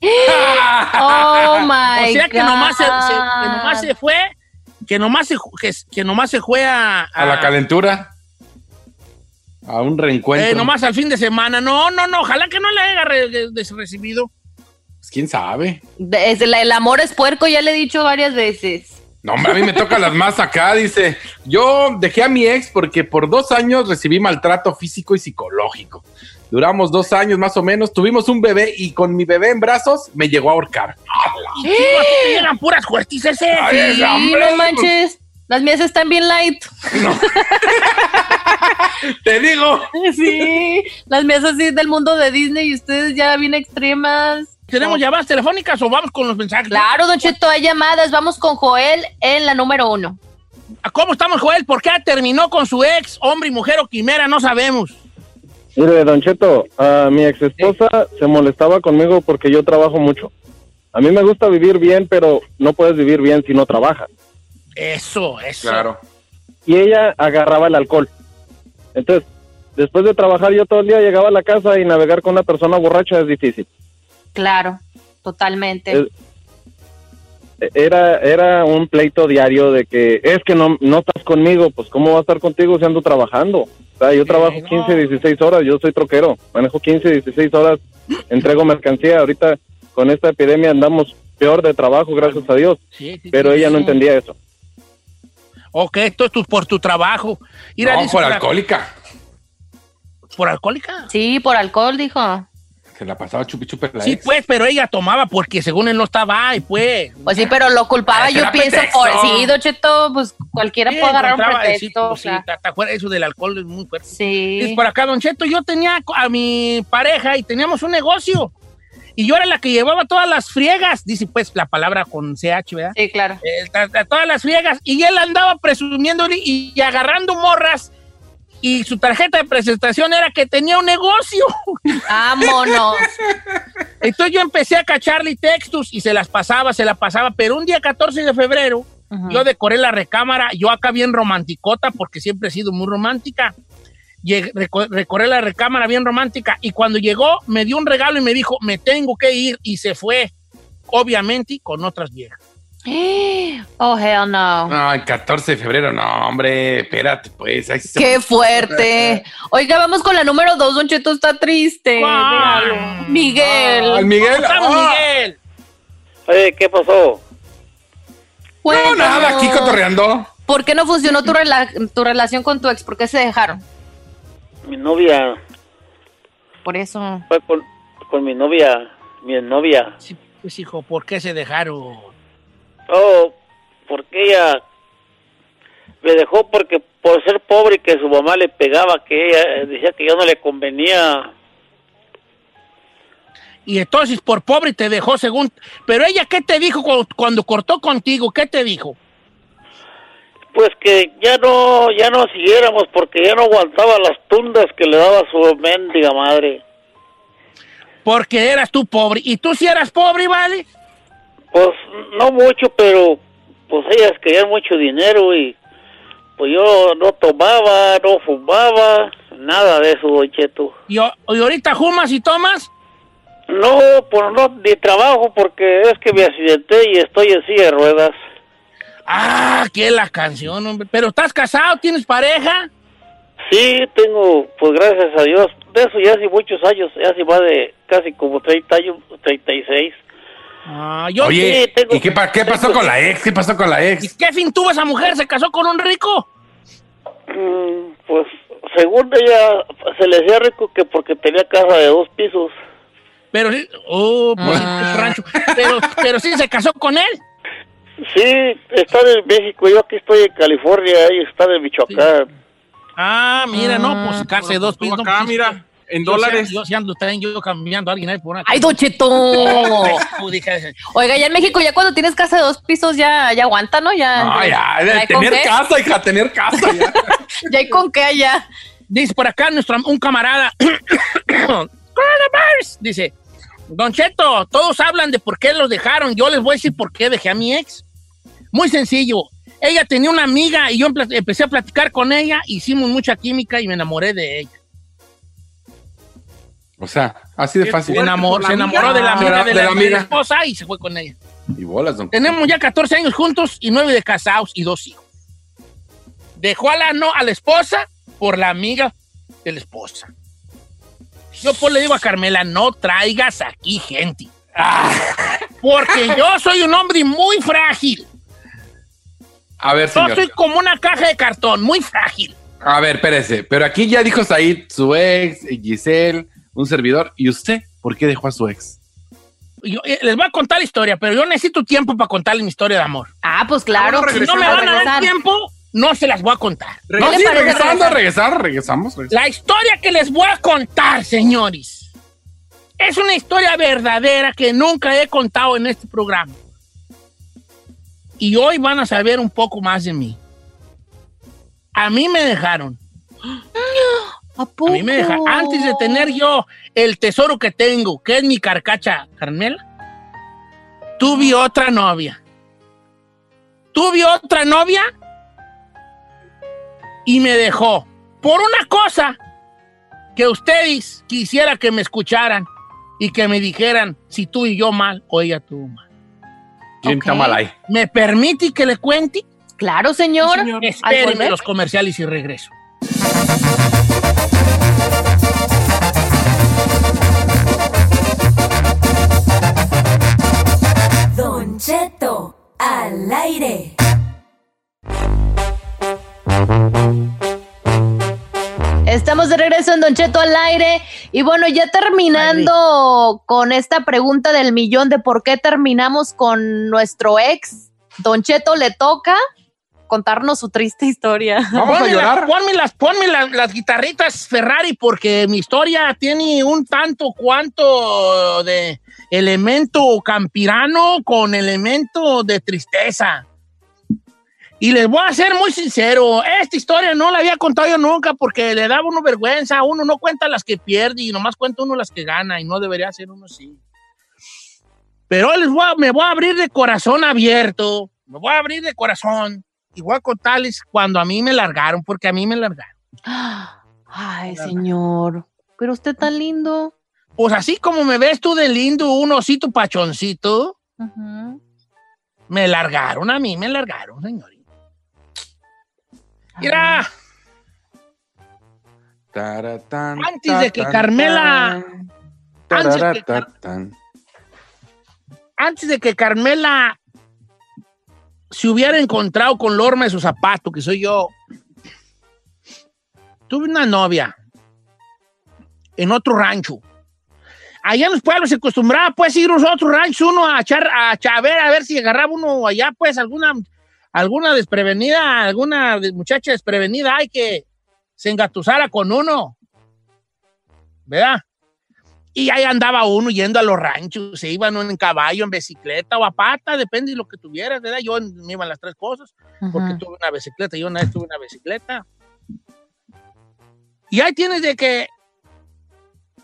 Oh my o sea que God. nomás se, se- que nomás se fue, que nomás se, que, que nomás se fue a, A la calentura. A un reencuentro. eh, nomás al fin de semana. No, no, no, ojalá que no le haya re- de- de- recibido. Pues, ¿Quién sabe? Desde la- el amor es puerco, ya le he dicho varias veces. No, hombre, a mí me toca las más acá. Dice, yo dejé a mi ex porque por dos años recibí maltrato físico y psicológico. Duramos dos años más o menos, tuvimos un bebé y con mi bebé en brazos me llegó a ahorcar. Chicos, te llegan puras. Ay, Sí, no manches. Las mías están bien light. Te digo. Sí, las mías así del mundo de Disney y ustedes ya bien extremas. ¿Tenemos llamadas telefónicas o vamos con los mensajes? Claro, Don Cheto, hay llamadas. Vamos con Joel en la número uno. ¿Cómo estamos, Joel? ¿Por qué terminó con su ex, hombre y mujer o quimera? No sabemos. Mire, Don Cheto, a mi ex esposa se molestaba conmigo porque yo trabajo mucho. A mí me gusta vivir bien, pero no puedes vivir bien si no trabajas. Eso, eso. Claro. Y ella agarraba el alcohol. Entonces, después de trabajar yo todo el día llegaba a la casa y navegar con una persona borracha es difícil. Claro, totalmente. Es- Era, era un pleito diario de que es que no, no estás conmigo, pues ¿cómo va a estar contigo si ando trabajando? Sea, yo trabajo 15, 16 horas, yo soy troquero, manejo 15, 16 horas, entrego mercancía. Ahorita con esta epidemia andamos peor de trabajo, gracias a Dios. Sí, sí, Pero sí, ella no entendía eso. Ok, esto es tu- por tu trabajo. Mira, no, por alcohólica. ¿Por alcohólica? Sí, por alcohol, dijo. Se la pasaba chupi chupi la Sí, ex. pues, pero ella tomaba porque según él no estaba ahí, pues. Pues sí, pero lo culpaba, Ay, yo pienso pretexto. por. Sí, Don Cheto, pues cualquiera Sí, puede agarrar un sí, pretexto. pues, sí, claro. está- está fuera, eso del alcohol es muy fuerte. Sí. Dice por acá, Don Cheto, yo tenía a mi pareja y teníamos un negocio. Y yo era la que llevaba todas las friegas. Dice, pues, la palabra con CH, ¿verdad? Sí, claro. Eh, todas las friegas. Y él andaba presumiendo y, y agarrando morras. Y su tarjeta de presentación era que tenía un negocio. Vámonos. Entonces yo empecé a cacharle textos y se las pasaba, se las pasaba. Pero un día 14 de febrero, yo decoré la recámara. Yo acá bien romanticota, porque siempre he sido muy romántica. Reco- recorré la recámara bien romántica. Y cuando llegó, me dio un regalo y me dijo, me tengo que ir. Y se fue, obviamente, con otras viejas. Oh, hell no. No, el 14 de febrero, no, hombre, espérate, pues. se- Qué fuerte. Oiga, vamos con la número dos, Don Cheto está triste. Míralo. Miguel. Al Miguel. ¿Cómo estamos, ah. Miguel? Oye, ¿qué pasó? No, nada, aquí cotorreando. ¿Por qué no funcionó tu, rela- tu relación con tu ex? ¿Por qué se dejaron? Mi novia, Por eso. fue con, con mi novia, mi novia. Sí, pues, hijo, ¿por qué se dejaron? Oh, porque ella me dejó porque por ser pobre y que su mamá le pegaba, que ella decía que yo no le convenía. Y entonces, por pobre, te dejó según... Pero ella, ¿qué te dijo cu- cuando cortó contigo? ¿Qué te dijo? Pues que ya no, ya no siguiéramos porque ya no aguantaba las tundas que le daba su mendiga madre. Porque eras tú pobre. ¿Y tú si eras pobre, vale? Pues no mucho, pero pues ellas querían mucho dinero y pues yo no tomaba, no fumaba, nada de eso, Don Cheto. ¿Y, y ahorita fumas y tomas? No, pues no, ni trabajo porque es que me accidenté y estoy en silla de ruedas. Ah, qué la canción, hombre. ¿Pero estás casado? ¿Tienes pareja? Sí, tengo, pues gracias a Dios, de eso ya hace muchos años, ya hace más de casi como 30 años, 36. Ah, yo... Oye, sí, tengo- ¿y qué, pa- qué pasó con la ex? ¿Qué pasó con la ¿Y ex? qué fin tuvo esa mujer? ¿Se casó con un rico? Mm, Pues según ella se le decía rico que porque tenía casa de dos pisos. Pero sí... Oh, pues es rancho. Pero, pero sí se casó con él. Sí, están en México, yo aquí estoy en California, ellos están en Michoacán. Ah, mira, no, pues casa de dos pisos. acá, no, pues, mira, en yo dólares. Yo sí ando también yo cambiando a alguien ahí por una... ¡Ay, Don Cheto! Dije, Oiga, ya en México, ya cuando tienes casa de dos pisos, ya, ya aguanta, ¿no? Ya, No, ya, con tener casa, hija, tener casa. Ya. Ya hay con qué allá. Dice por acá nuestro, un camarada, Coronavirus, dice, Don Cheto, todos hablan de por qué los dejaron. Yo les voy a decir por qué dejé a mi ex. Muy sencillo. Ella tenía una amiga y yo empecé a platicar con ella, hicimos mucha química y me enamoré de ella. O sea, así de fácil. Se, enamoró, se enamoró de la amiga de la, de la esposa y se fue con ella. Y bolas, don. Tenemos ya 14 años juntos y 9 de casados y dos hijos. Dejó a la, no, a la esposa por la amiga de la esposa. Yo pues le digo a Carmela, no traigas aquí gente. Ah, porque yo soy un hombre muy frágil. A ver, Yo señor. soy como una caja de cartón, muy frágil. A ver, espérese. Pero aquí ya dijo Said, su ex, Giselle, un servidor. ¿Y usted por qué dejó a su ex? Yo, eh, les voy a contar la historia, pero yo necesito tiempo para contarles mi historia de amor. Ah, pues claro. Si no me van a dar tiempo, no se las voy a contar. No, sí, regresando, regresar? regresar, regresamos. regresamos. La historia que les voy a contar, señores, es una historia verdadera que nunca he contado en este programa. Y hoy van a saber un poco más de mí. A mí me dejaron. ¿A A mí me dejaron. Antes de tener yo el tesoro que tengo, que es mi carcacha, Carmela, tuve otra novia. Tuve otra novia y me dejó. Por una cosa que ustedes quisiera que me escucharan y que me dijeran si tú y yo mal o ella tú mal. ¿Quién está mal ahí? ¿Me permite que le cuente? Claro, señor. Al Espérenme volver. los comerciales y regreso. Cheto al aire. Estamos de regreso en Don Cheto al aire. Y bueno, ya terminando con esta pregunta del millón de por qué terminamos con nuestro ex, Don Cheto le toca contarnos su triste historia. Ponme, a las, las, guitarritas Ferrari porque mi historia tiene un tanto cuanto de elemento campirano con elemento de tristeza. Y les voy a ser muy sincero, esta historia no la había contado yo nunca porque le daba uno vergüenza, uno no cuenta las que pierde y nomás cuenta uno las que gana y no debería ser uno así. Pero les voy a- me voy a abrir de corazón abierto, me voy a abrir de corazón y voy a contarles cuando a mí me largaron, porque a mí me largaron. Ay, señor. Pero usted tan lindo. Pues así como me ves tú de lindo, un osito pachoncito, me largaron a mí, me largaron, señorita. Mira, Antes de que Carmela- antes de que antes de que Carmela se hubiera encontrado con Lorma de su zapato, que soy yo, tuve una novia en otro rancho. Allá en los pueblos se acostumbraba pues ir a los otros ranchos uno a echar, a, a ver, a ver si agarraba uno allá pues alguna, alguna desprevenida, alguna muchacha desprevenida hay que se engatusara con uno. ¿Verdad? Y ahí andaba uno yendo a los ranchos, se iban en caballo, en bicicleta o a pata, depende de lo que tuvieras, ¿verdad? Yo me iban las tres cosas, porque tuve una bicicleta, yo una vez tuve una bicicleta. Y ahí tienes de que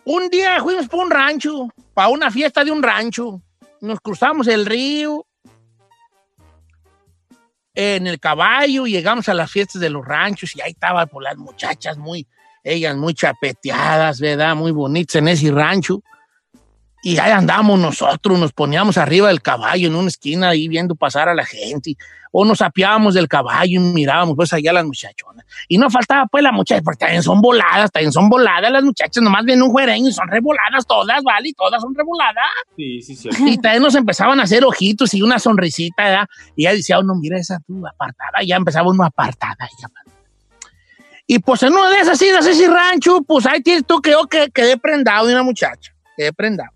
un día fuimos por un rancho, para una fiesta de un rancho, nos cruzamos el río en el caballo, llegamos a las fiestas de los ranchos y ahí estaban por las muchachas muy, ellas muy chapeteadas, ¿verdad? Muy bonitas en ese rancho. Y ahí andamos nosotros, nos poníamos arriba del caballo en una esquina ahí viendo pasar a la gente. O nos apiábamos del caballo y mirábamos pues allá a las muchachonas. Y no faltaba pues la muchacha, porque también son voladas, también son voladas las muchachas, nomás ven un juereño y son revoladas todas, ¿vale? Y todas son revoladas. Sí, sí, sí. Y también nos empezaban a hacer ojitos y una sonrisita, ¿verdad? Y ya decía uno, mira esa tú apartada, y ya empezaba uno apartada. Y, pues en una de esas idas ese rancho, pues ahí tienes tú que yo que quedé prendado de una muchacha, quedé prendado.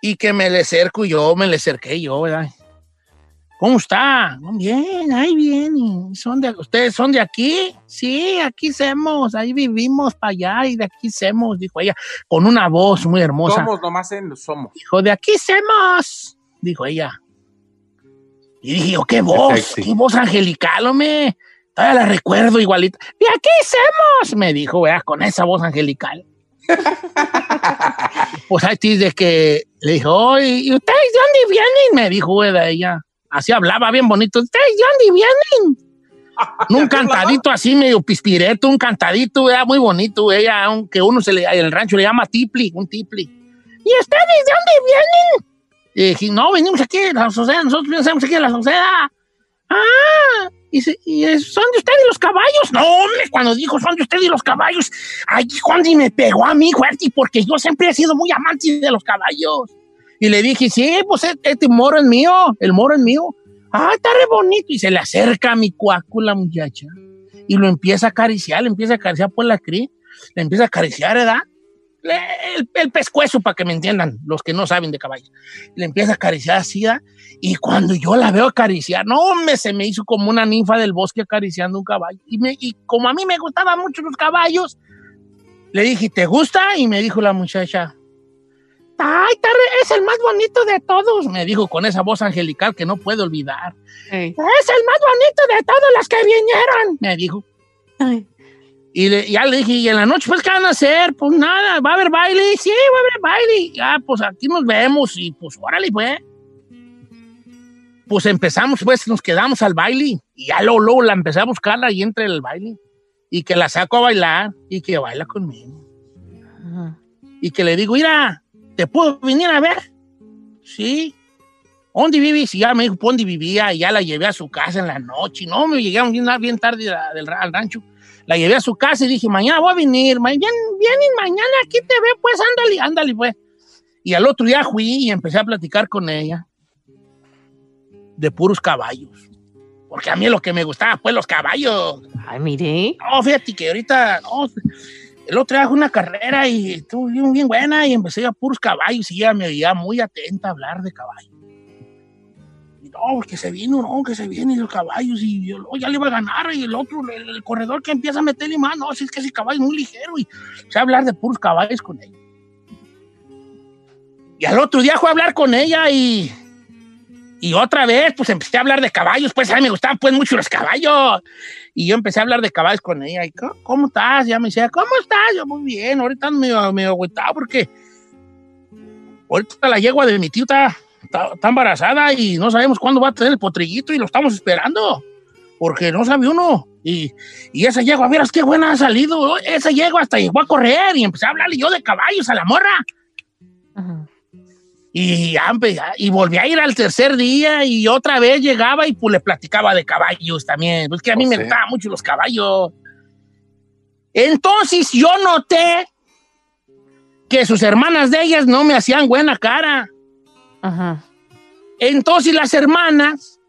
Y que me le acerco y yo, me le acerqué yo, ¿verdad? ¿Cómo está? Bien, ahí bien. ¿Son de, ¿Ustedes son de aquí? Sí, aquí somos, ahí vivimos para allá y de aquí somos, dijo ella, con una voz muy hermosa. Somos nomás en los somos. Dijo, de aquí somos, dijo ella. Y dije yo, qué voz, sexy. qué voz angelical, hombre. Todavía la recuerdo igualita. De aquí somos, me dijo, vea, con esa voz angelical. pues ahí de que le dijo, ¿y ustedes de dónde vienen? Me dijo, ella. Así hablaba bien bonito. ¿Ustedes de dónde vienen? un cantadito así medio pispireto, un cantadito, era muy bonito, ella, aunque uno se le, en el rancho le llama tipli, un tipli. ¿Y ustedes de dónde vienen? Y dije, no, venimos aquí la sociedad, nosotros pensamos aquí de la sociedad. Ah, y, se- y son de ustedes los caballos. No, hombre, cuando dijo son de ustedes los caballos, ay, Juan, y me pegó a mí fuerte, porque yo siempre he sido muy amante de los caballos. Y le dije, sí, pues este, este moro es mío, el moro es mío. Ah, está re bonito. Y se le acerca a mi cuaco la muchacha. Y lo empieza a acariciar, le empieza a acariciar por la cri. Le empieza a acariciar, ¿verdad? El, el pescuezo, para que me entiendan, los que no saben de caballos. Le empieza a acariciar así. Y cuando yo la veo acariciar, no, me, se me hizo como una ninfa del bosque acariciando un caballo. Y, me, y como a mí me gustaban mucho los caballos, le dije, ¿te gusta? Y me dijo la muchacha, ¡Ay, es el más bonito de todos! Me dijo con esa voz angelical que no puedo olvidar. Es el más bonito de todos los que vinieron, me dijo. Y le- ya le dije, ¿y en la noche pues qué van a hacer? Pues nada, ¿va a haber baile? Sí, va a haber baile. Ya, pues aquí nos vemos y pues órale, pues. Pues empezamos, pues nos quedamos al baile y ya luego, luego la empecé a buscar ahí entre el baile y que la saco a bailar y que baila conmigo. Y que le digo, mira, ¿te puedo venir a ver? Sí. ¿Dónde vives? Y ya me dijo, ¿dónde vivía? Y ya la llevé a su casa en la noche. Y no, me llegamos bien, bien tarde al rancho. La llevé a su casa y dije, mañana voy a venir. Ma- Bien, y mañana aquí te veo, pues ándale, ándale, pues. Y al otro día fui y empecé a platicar con ella de puros caballos. Porque a mí lo que me gustaba fue los caballos. Ay, mire. No, fíjate que ahorita, no, el otro día fue una carrera y estuvo bien, bien buena y empecé a puros caballos y ella me veía muy atenta a hablar de caballos. No, que se viene, no, que se vienen los caballos y yo "Oh, ya le iba a ganar y el otro, el, el corredor que empieza a meterle más, no, si es que ese caballo es muy ligero y se a hablar de puros caballos con ella. Y al otro día fue a hablar con ella y, y otra vez, pues empecé a hablar de caballos, pues a mí me gustaban pues mucho los caballos. Y yo empecé a hablar de caballos con ella. Y, "¿Cómo- ¿Cómo estás? Ya me decía, ¿cómo estás? Yo, muy bien. Ahorita medio, medio agüitado porque ahorita la yegua de mi tío está, está, está embarazada y no sabemos cuándo va a tener el potrillito y lo estamos esperando. Porque no sabe uno. Y, y esa yegua, verás qué buena ha salido. Esa yegua hasta llegó a correr y empecé a hablarle yo de caballos a la morra. Y, y volví a ir al tercer día y otra vez llegaba y pues le platicaba de caballos también. Pues que a mí Oh, me gustaban mucho los caballos. Entonces yo noté que sus hermanas de ellas no me hacían buena cara. Ajá. Entonces las hermanas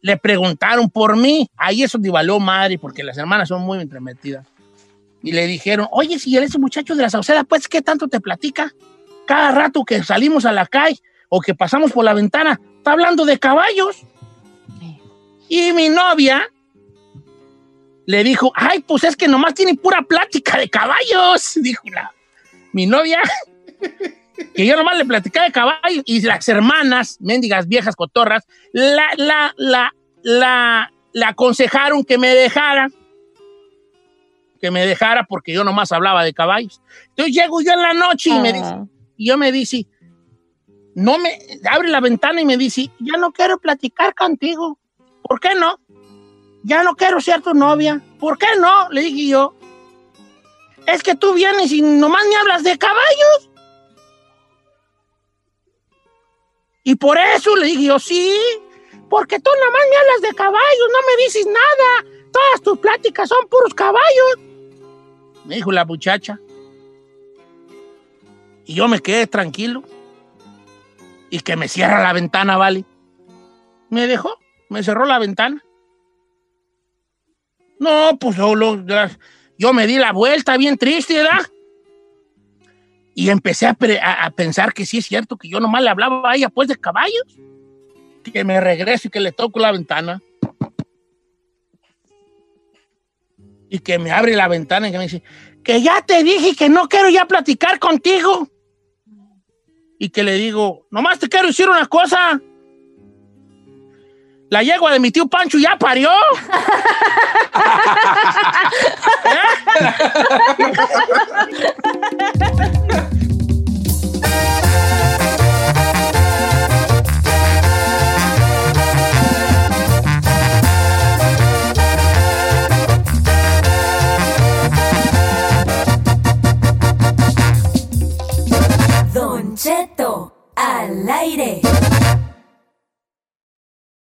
le preguntaron por mí. Ahí eso valió madre porque las hermanas son muy entremetidas. Y le dijeron, oye, si eres ese muchacho de la Sauceda, pues, ¿qué tanto te platica? Cada rato que salimos a la calle o que pasamos por la ventana, está hablando de caballos. Y mi novia le dijo, ay, pues es que nomás tiene pura plática de caballos. Dijo la, mi novia, que yo nomás le platicaba de caballos. Y las hermanas, mendigas viejas cotorras, la, la, la, la, la aconsejaron que me dejara que me dejara porque yo nomás hablaba de caballos. Entonces llego yo en la noche y me dice, y yo me dice, no me, abre la ventana y me dice, ya no quiero platicar contigo. ¿Por qué no? Ya no quiero ser tu novia. ¿Por qué no? Le dije yo. Es que tú vienes y nomás me hablas de caballos. Y por eso le dije yo, sí, porque tú nomás me hablas de caballos, no me dices nada. Todas tus pláticas son puros caballos. Me dijo la muchacha. Y yo me quedé tranquilo. Y que me cierra la ventana, ¿vale? Me dejó, me cerró la ventana. No, pues solo, yo me di la vuelta bien triste, ¿verdad? Y empecé a, pensar que sí es cierto que yo nomás le hablaba a ella pues de caballos. Que me regreso y que le toco la ventana. Y que me abre la ventana y que me dice, que ya te dije que no quiero ya platicar contigo. Y que le digo, nomás te quiero decir una cosa. La yegua de mi tío Pancho ya parió. Don Cheto al aire.